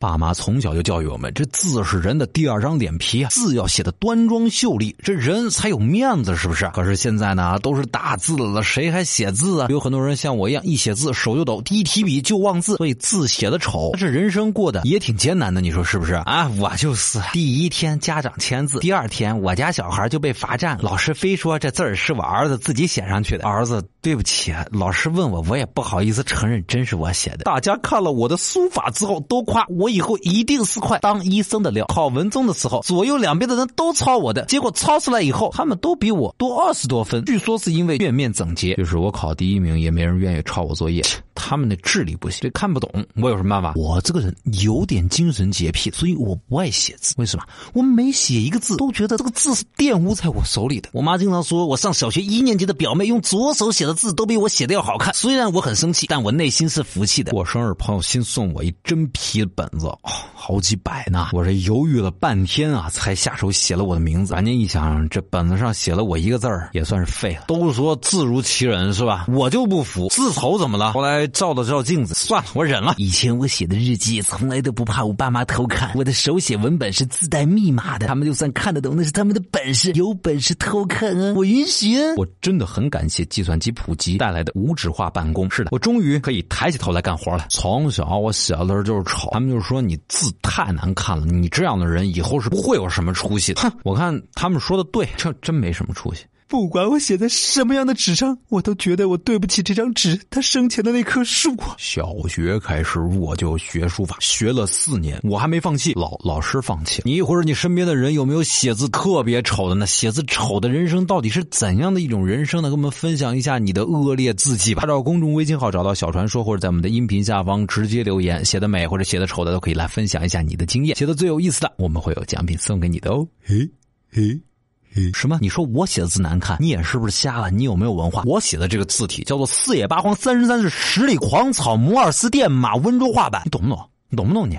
爸妈从小就教育我们，这字是人的第二张脸皮啊，字要写的端庄秀丽，这人才有面子，是不是？可是现在呢，都是大字了，谁还写字啊？有很多人像我一样，一写字手就抖，一提笔就忘字，所以字写的丑。这人生过得也挺艰难的，你说是不是啊？我就是第一天家长签字，第二天我家小孩就被罚站，老师非说这字儿是我儿子自己写上去的。儿子，对不起啊，老师问我，我也不好意思承认真是我写的。大家看了我的书法之后，都夸我以后一定是块当医生的料。考文综的时候，左右两边的人都抄我的，结果抄出来以后，他们都比我多二十多分。据说是因为卷面整洁，就是我考第一名，也没人愿意抄我作业。他们的智力不行，这看不懂。我有什么办法？我这个人有点精神洁癖，所以我不爱写字。为什么？我每写一个字，都觉得这个字是玷污在我手里的。我妈经常说我上小学一年级的表妹用左手写的字都比我写的要好看。虽然我很生气，但我内心是服气的。过生日，朋友新送我一真皮本子，哦，好几百呢。我这犹豫了半天啊，才下手写了我的名字。人家一想，这本子上写了我一个字，也算是废了。都说字如其人是吧？我就不服，字丑怎么了？后来。照了照镜子，算了，我忍了。以前我写的日记从来都不怕我爸妈偷看，我的手写文本是自带密码的，他们就算看得懂，那是他们的本事，有本事偷看啊，我允许。我真的很感谢计算机普及带来的无纸化办公。是的，我终于可以抬起头来干活了。从小我写的字就是丑，他们就说你字太难看了，你这样的人以后是不会有什么出息的。哼，我看他们说的对，这真没什么出息。不管我写在什么样的纸上，我都觉得我对不起这张纸，它生前的那棵树。小学开始我就学书法，学了四年，我还没放弃。老老师放弃你一会儿你身边的人有没有写字特别丑的呢？写字丑的人生到底是怎样的一种人生呢？跟我们分享一下你的恶劣字迹吧。找公众微信号找到小传说，或者在我们的音频下方直接留言，写的美或者写的丑的都可以来分享一下你的经验。写的最有意思的，我们会有奖品送给你的哦。嘿，嘿。什么？你说我写的字难看？你眼是不是瞎了？你有没有文化？我写的这个字体叫做“四野八荒三十三式十里狂草摩尔斯电码温州话版”，你懂不懂？你懂不懂你？